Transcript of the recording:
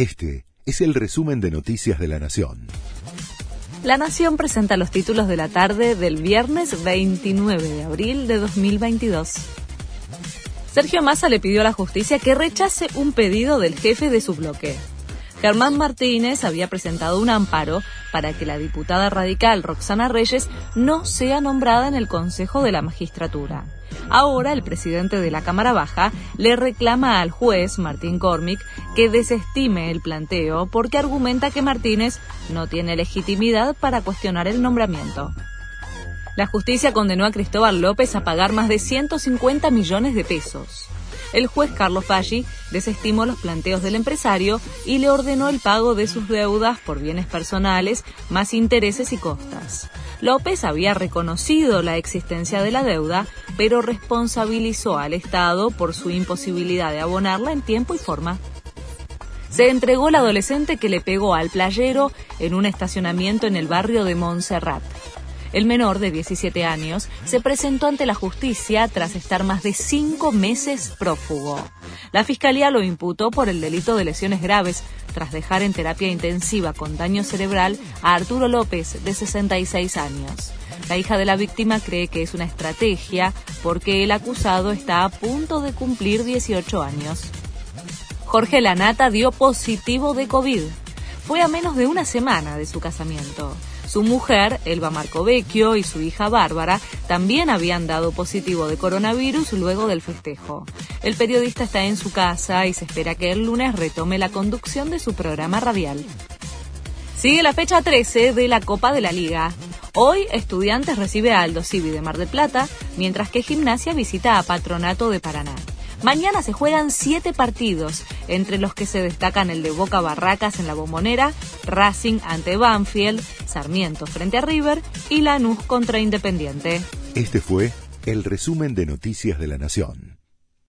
Este es el resumen de Noticias de la Nación. La Nación presenta los títulos de la tarde del viernes 29 de abril de 2022. Sergio Massa le pidió a la justicia que rechace un pedido del jefe de su bloque. Germán Martínez había presentado un amparo para que la diputada radical Roxana Reyes no sea nombrada en el Consejo de la Magistratura. Ahora el presidente de la Cámara Baja le reclama al juez Martín Cormick que desestime el planteo porque argumenta que Martínez no tiene legitimidad para cuestionar el nombramiento. La justicia condenó a Cristóbal López a pagar más de 150 millones de pesos el juez Carlos Falli desestimó los planteos del empresario y le ordenó el pago de sus deudas por bienes personales, más intereses y costas. López había reconocido la existencia de la deuda, pero responsabilizó al Estado por su imposibilidad de abonarla en tiempo y forma. Se entregó el adolescente que le pegó al playero en un estacionamiento en el barrio de Montserrat. El menor, de 17 años, se presentó ante la justicia tras estar más de cinco meses prófugo. La fiscalía lo imputó por el delito de lesiones graves, tras dejar en terapia intensiva con daño cerebral a Arturo López, de 66 años. La hija de la víctima cree que es una estrategia porque el acusado está a punto de cumplir 18 años. Jorge Lanata dio positivo de COVID. Fue a menos de una semana de su casamiento. Su mujer, Elba Marcovecchio, y su hija Bárbara también habían dado positivo de coronavirus luego del festejo. El periodista está en su casa y se espera que el lunes retome la conducción de su programa radial. Sigue la fecha 13 de la Copa de la Liga. Hoy Estudiantes recibe a Aldo Civi de Mar del Plata, mientras que Gimnasia visita a Patronato de Paraná. Mañana se juegan siete partidos, entre los que se destacan el de Boca Barracas en la Bombonera, Racing ante Banfield, Sarmiento frente a River y Lanús contra Independiente. Este fue el resumen de Noticias de la Nación.